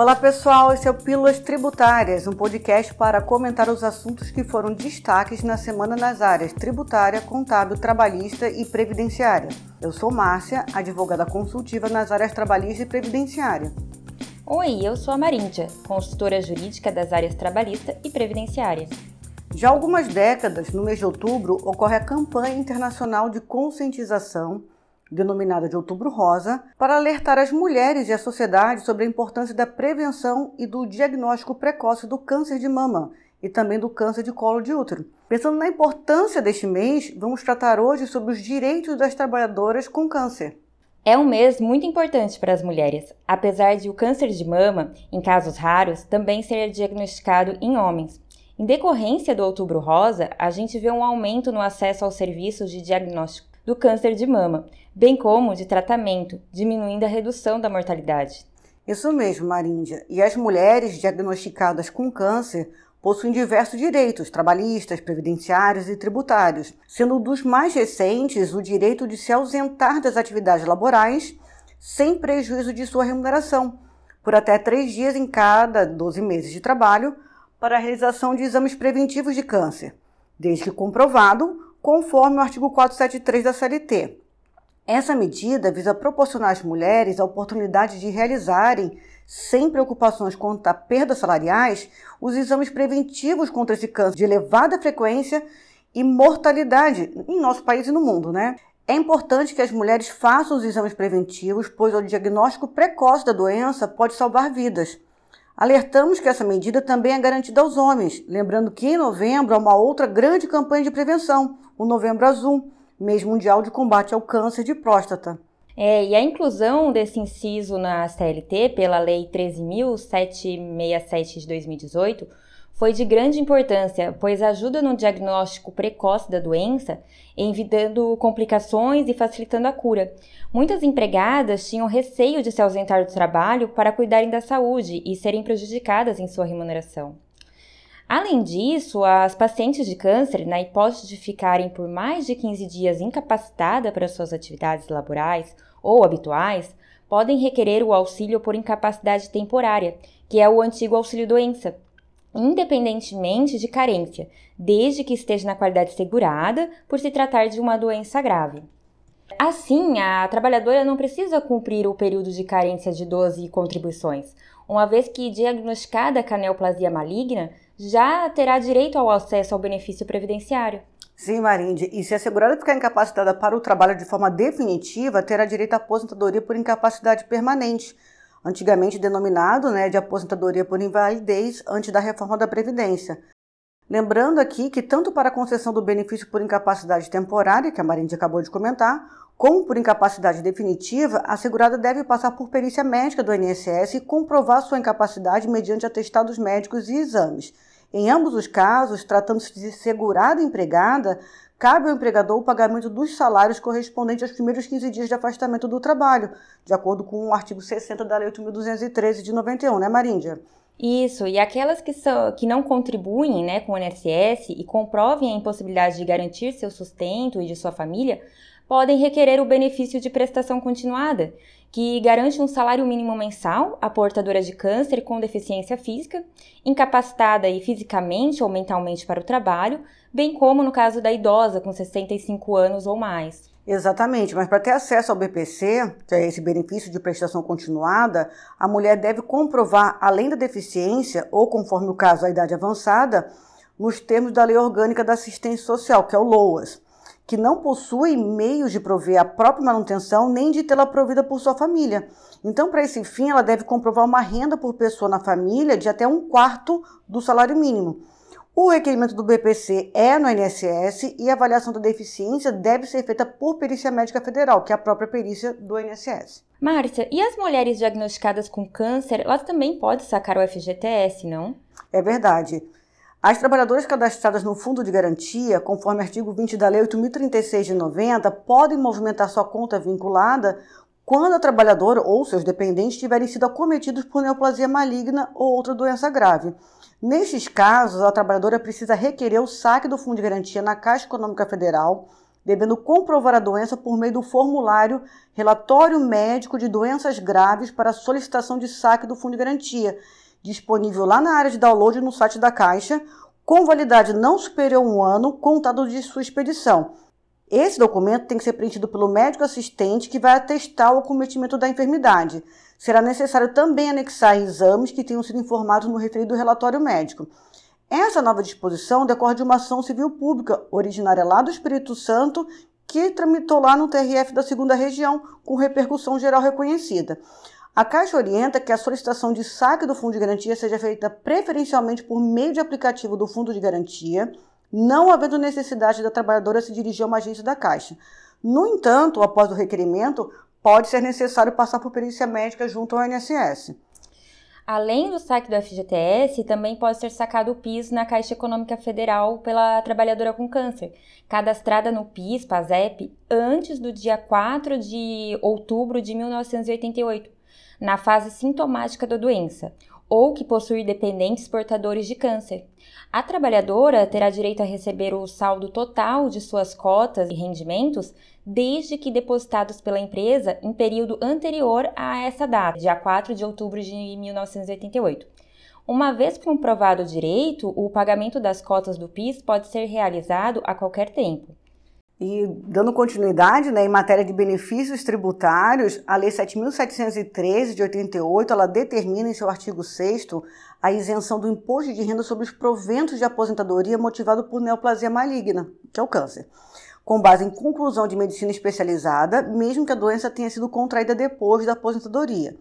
Olá pessoal, esse é o Pílulas Tributárias, um podcast para comentar os assuntos que foram destaques na semana nas áreas tributária, contábil, trabalhista e previdenciária. Eu sou Márcia, advogada consultiva nas áreas trabalhista e previdenciária. Oi, eu sou a Maríndia, consultora jurídica das áreas trabalhista e previdenciária. Já há algumas décadas, no mês de outubro, ocorre a campanha internacional de conscientização denominada de Outubro Rosa, para alertar as mulheres e a sociedade sobre a importância da prevenção e do diagnóstico precoce do câncer de mama e também do câncer de colo de útero. Pensando na importância deste mês, vamos tratar hoje sobre os direitos das trabalhadoras com câncer. É um mês muito importante para as mulheres, apesar de o câncer de mama, em casos raros, também ser diagnosticado em homens. Em decorrência do Outubro Rosa, a gente vê um aumento no acesso aos serviços de diagnóstico do câncer de mama, bem como de tratamento, diminuindo a redução da mortalidade. Isso mesmo, Maríndia. E as mulheres diagnosticadas com câncer possuem diversos direitos trabalhistas, previdenciários e tributários, sendo dos mais recentes o direito de se ausentar das atividades laborais sem prejuízo de sua remuneração, por até três dias em cada 12 meses de trabalho, para a realização de exames preventivos de câncer, desde que comprovado conforme o artigo 473 da CLT. Essa medida visa proporcionar às mulheres a oportunidade de realizarem, sem preocupações quanto a perdas salariais, os exames preventivos contra esse câncer de elevada frequência e mortalidade em nosso país e no mundo, né? É importante que as mulheres façam os exames preventivos, pois o diagnóstico precoce da doença pode salvar vidas. Alertamos que essa medida também é garantida aos homens, lembrando que em novembro há uma outra grande campanha de prevenção, o Novembro Azul, mês mundial de combate ao câncer de próstata. É, e a inclusão desse inciso na CLT pela Lei 13.767 de 2018 foi de grande importância, pois ajuda no diagnóstico precoce da doença, evitando complicações e facilitando a cura. Muitas empregadas tinham receio de se ausentar do trabalho para cuidarem da saúde e serem prejudicadas em sua remuneração. Além disso, as pacientes de câncer, na hipótese de ficarem por mais de 15 dias incapacitadas para suas atividades laborais ou habituais, podem requerer o auxílio por incapacidade temporária, que é o antigo auxílio-doença, independentemente de carência, desde que esteja na qualidade segurada por se tratar de uma doença grave. Assim, a trabalhadora não precisa cumprir o período de carência de 12 contribuições, uma vez que diagnosticada a caneoplasia maligna, já terá direito ao acesso ao benefício previdenciário. Sim, Marinde. E se a segurada ficar incapacitada para o trabalho de forma definitiva, terá direito à aposentadoria por incapacidade permanente, antigamente denominado né, de aposentadoria por invalidez antes da reforma da Previdência. Lembrando aqui que tanto para a concessão do benefício por incapacidade temporária, que a Marinde acabou de comentar, como por incapacidade definitiva, a segurada deve passar por perícia médica do INSS e comprovar sua incapacidade mediante atestados médicos e exames. Em ambos os casos, tratando-se de segurada empregada, cabe ao empregador o pagamento dos salários correspondentes aos primeiros 15 dias de afastamento do trabalho, de acordo com o artigo 60 da Lei 8.213 de 91, né, Maríndia? Isso, e aquelas que, são, que não contribuem né, com o INSS e comprovem a impossibilidade de garantir seu sustento e de sua família, podem requerer o benefício de prestação continuada, que garante um salário mínimo mensal à portadora de câncer com deficiência física, incapacitada e fisicamente ou mentalmente para o trabalho, bem como no caso da idosa com 65 anos ou mais. Exatamente, mas para ter acesso ao BPC, que é esse benefício de prestação continuada, a mulher deve comprovar, além da deficiência, ou conforme o caso, a idade avançada, nos termos da Lei Orgânica da Assistência Social, que é o LOAS que não possui meios de prover a própria manutenção nem de tê-la provida por sua família. Então, para esse fim, ela deve comprovar uma renda por pessoa na família de até um quarto do salário mínimo. O requerimento do BPC é no INSS e a avaliação da deficiência deve ser feita por perícia médica federal, que é a própria perícia do INSS. Márcia, e as mulheres diagnosticadas com câncer, elas também podem sacar o FGTS, não? É verdade. As trabalhadoras cadastradas no Fundo de Garantia, conforme artigo 20 da Lei 8.036 de 90, podem movimentar sua conta vinculada quando a trabalhadora ou seus dependentes tiverem sido acometidos por neoplasia maligna ou outra doença grave. Nestes casos, a trabalhadora precisa requerer o saque do Fundo de Garantia na Caixa Econômica Federal devendo comprovar a doença por meio do formulário Relatório Médico de Doenças Graves para solicitação de saque do Fundo de Garantia, disponível lá na área de download no site da Caixa, com validade não superior a um ano, contado de sua expedição. Esse documento tem que ser preenchido pelo médico assistente que vai atestar o cometimento da enfermidade. Será necessário também anexar exames que tenham sido informados no referido relatório médico. Essa nova disposição decorre de uma ação civil pública, originária lá do Espírito Santo, que tramitou lá no TRF da segunda região, com repercussão geral reconhecida. A Caixa orienta que a solicitação de saque do Fundo de Garantia seja feita preferencialmente por meio de aplicativo do Fundo de Garantia, não havendo necessidade da trabalhadora se dirigir a uma agência da Caixa. No entanto, após o requerimento, pode ser necessário passar por perícia médica junto ao INSS. Além do saque do FGTS, também pode ser sacado o PIS na Caixa Econômica Federal pela trabalhadora com câncer, cadastrada no PIS, PASEP, antes do dia 4 de outubro de 1988, na fase sintomática da doença, ou que possui dependentes portadores de câncer. A trabalhadora terá direito a receber o saldo total de suas cotas e rendimentos desde que depositados pela empresa em período anterior a essa data, dia 4 de outubro de 1988. Uma vez comprovado o direito, o pagamento das cotas do PIS pode ser realizado a qualquer tempo. E dando continuidade, né, em matéria de benefícios tributários, a Lei 7.713 de 88, ela determina em seu artigo 6 a isenção do imposto de renda sobre os proventos de aposentadoria motivado por neoplasia maligna, que é o câncer, com base em conclusão de medicina especializada, mesmo que a doença tenha sido contraída depois da aposentadoria.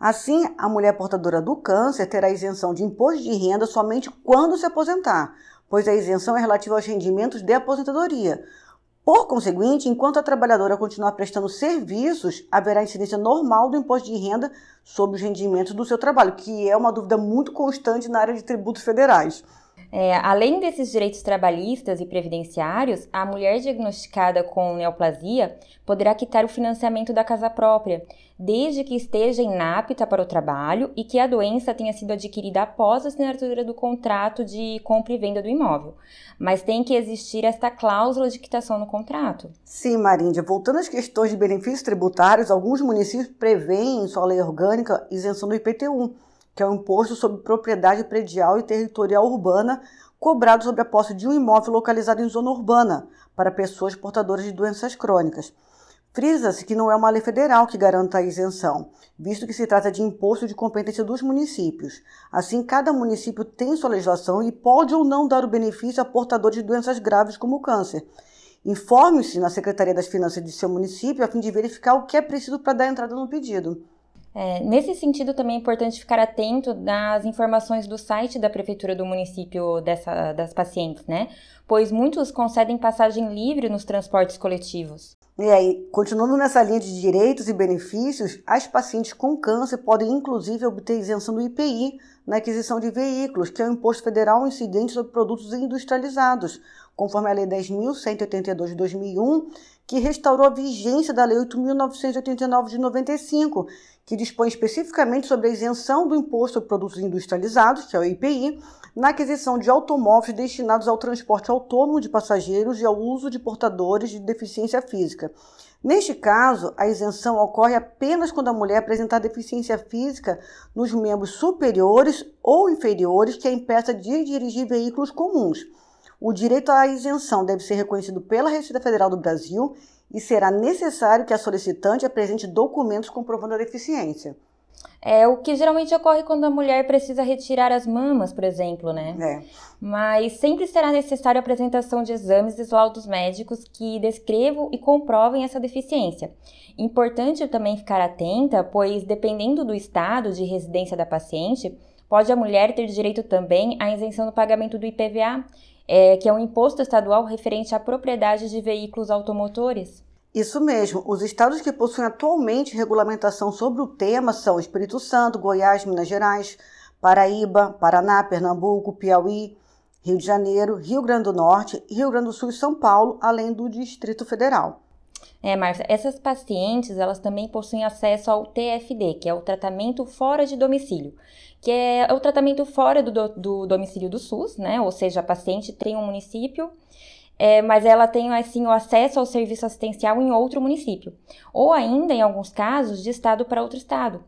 Assim, a mulher portadora do câncer terá isenção de imposto de renda somente quando se aposentar, pois a isenção é relativa aos rendimentos de aposentadoria, por conseguinte, enquanto a trabalhadora continuar prestando serviços, haverá incidência normal do imposto de renda sobre os rendimentos do seu trabalho, que é uma dúvida muito constante na área de tributos federais. É, além desses direitos trabalhistas e previdenciários, a mulher diagnosticada com neoplasia poderá quitar o financiamento da casa própria, desde que esteja inapta para o trabalho e que a doença tenha sido adquirida após a assinatura do contrato de compra e venda do imóvel. Mas tem que existir esta cláusula de quitação no contrato. Sim, Maríndia. Voltando às questões de benefícios tributários, alguns municípios prevêem em sua lei orgânica isenção do IPTU que é o imposto sobre propriedade predial e territorial urbana cobrado sobre a posse de um imóvel localizado em zona urbana para pessoas portadoras de doenças crônicas. Frisa-se que não é uma lei federal que garanta a isenção, visto que se trata de imposto de competência dos municípios. Assim, cada município tem sua legislação e pode ou não dar o benefício a portadores de doenças graves como o câncer. Informe-se na Secretaria das Finanças de seu município a fim de verificar o que é preciso para dar entrada no pedido. É, nesse sentido, também é importante ficar atento nas informações do site da prefeitura do município dessa, das pacientes, né? Pois muitos concedem passagem livre nos transportes coletivos. E aí, continuando nessa linha de direitos e benefícios, as pacientes com câncer podem inclusive obter isenção do IPI na aquisição de veículos, que é o imposto federal incidente sobre produtos industrializados, conforme a Lei 10.182 de 2001, que restaurou a vigência da Lei 8.989 de 95, que dispõe especificamente sobre a isenção do imposto sobre produtos industrializados, que é o IPI, na aquisição de automóveis destinados ao transporte autônomo de passageiros e ao uso de portadores de deficiência física. Neste caso, a isenção ocorre apenas quando a mulher apresentar deficiência física nos membros superiores ou inferiores que a impeça de dirigir veículos comuns. O direito à isenção deve ser reconhecido pela Receita Federal do Brasil e será necessário que a solicitante apresente documentos comprovando a deficiência. É o que geralmente ocorre quando a mulher precisa retirar as mamas, por exemplo, né? É. Mas sempre será necessário a apresentação de exames e laudos médicos que descrevam e comprovem essa deficiência. Importante também ficar atenta, pois dependendo do estado de residência da paciente, pode a mulher ter direito também à isenção do pagamento do IPVA, é, que é um imposto estadual referente à propriedade de veículos automotores. Isso mesmo. Os estados que possuem atualmente regulamentação sobre o tema são Espírito Santo, Goiás, Minas Gerais, Paraíba, Paraná, Pernambuco, Piauí, Rio de Janeiro, Rio Grande do Norte, Rio Grande do Sul e São Paulo, além do Distrito Federal. É, Márcia, essas pacientes, elas também possuem acesso ao TFD, que é o tratamento fora de domicílio, que é o tratamento fora do, do domicílio do SUS, né? Ou seja, a paciente tem um município é, mas ela tem assim o acesso ao serviço assistencial em outro município, ou ainda, em alguns casos, de estado para outro estado.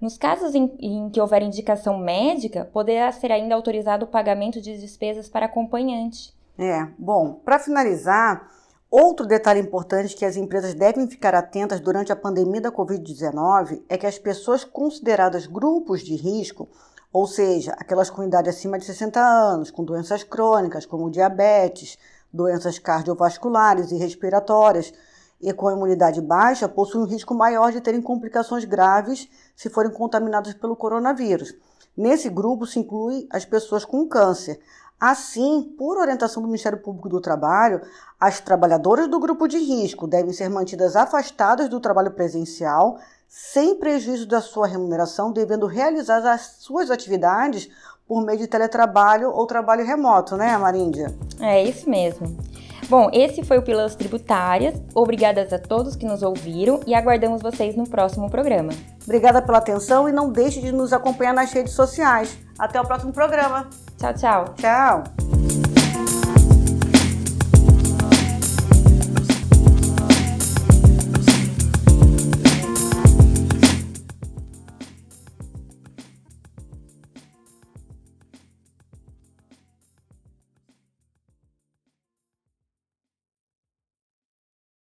Nos casos em, em, que houver indicação médica, poderá ser ainda autorizado o pagamento de despesas para acompanhante. É, bom, para finalizar, outro detalhe importante que as empresas devem ficar atentas durante a pandemia da Covid-19 é que as pessoas consideradas grupos de risco ou seja, aquelas com idade acima de 60 anos, com doenças crônicas como diabetes, doenças cardiovasculares e respiratórias e com imunidade baixa, possuem um risco maior de terem complicações graves se forem contaminados pelo coronavírus. Nesse grupo se inclui as pessoas com câncer. Assim, por orientação do Ministério Público do Trabalho, as trabalhadoras do grupo de risco devem ser mantidas afastadas do trabalho presencial sem prejuízo da sua remuneração, devendo realizar as suas atividades por meio de teletrabalho ou trabalho remoto, né, Maríndia? É isso mesmo. Bom, esse foi o Pílulas Tributárias. Obrigadas a todos que nos ouviram e aguardamos vocês no próximo programa. Obrigada pela atenção e não deixe de nos acompanhar nas redes sociais. Até o próximo programa. Tchau, tchau. Tchau.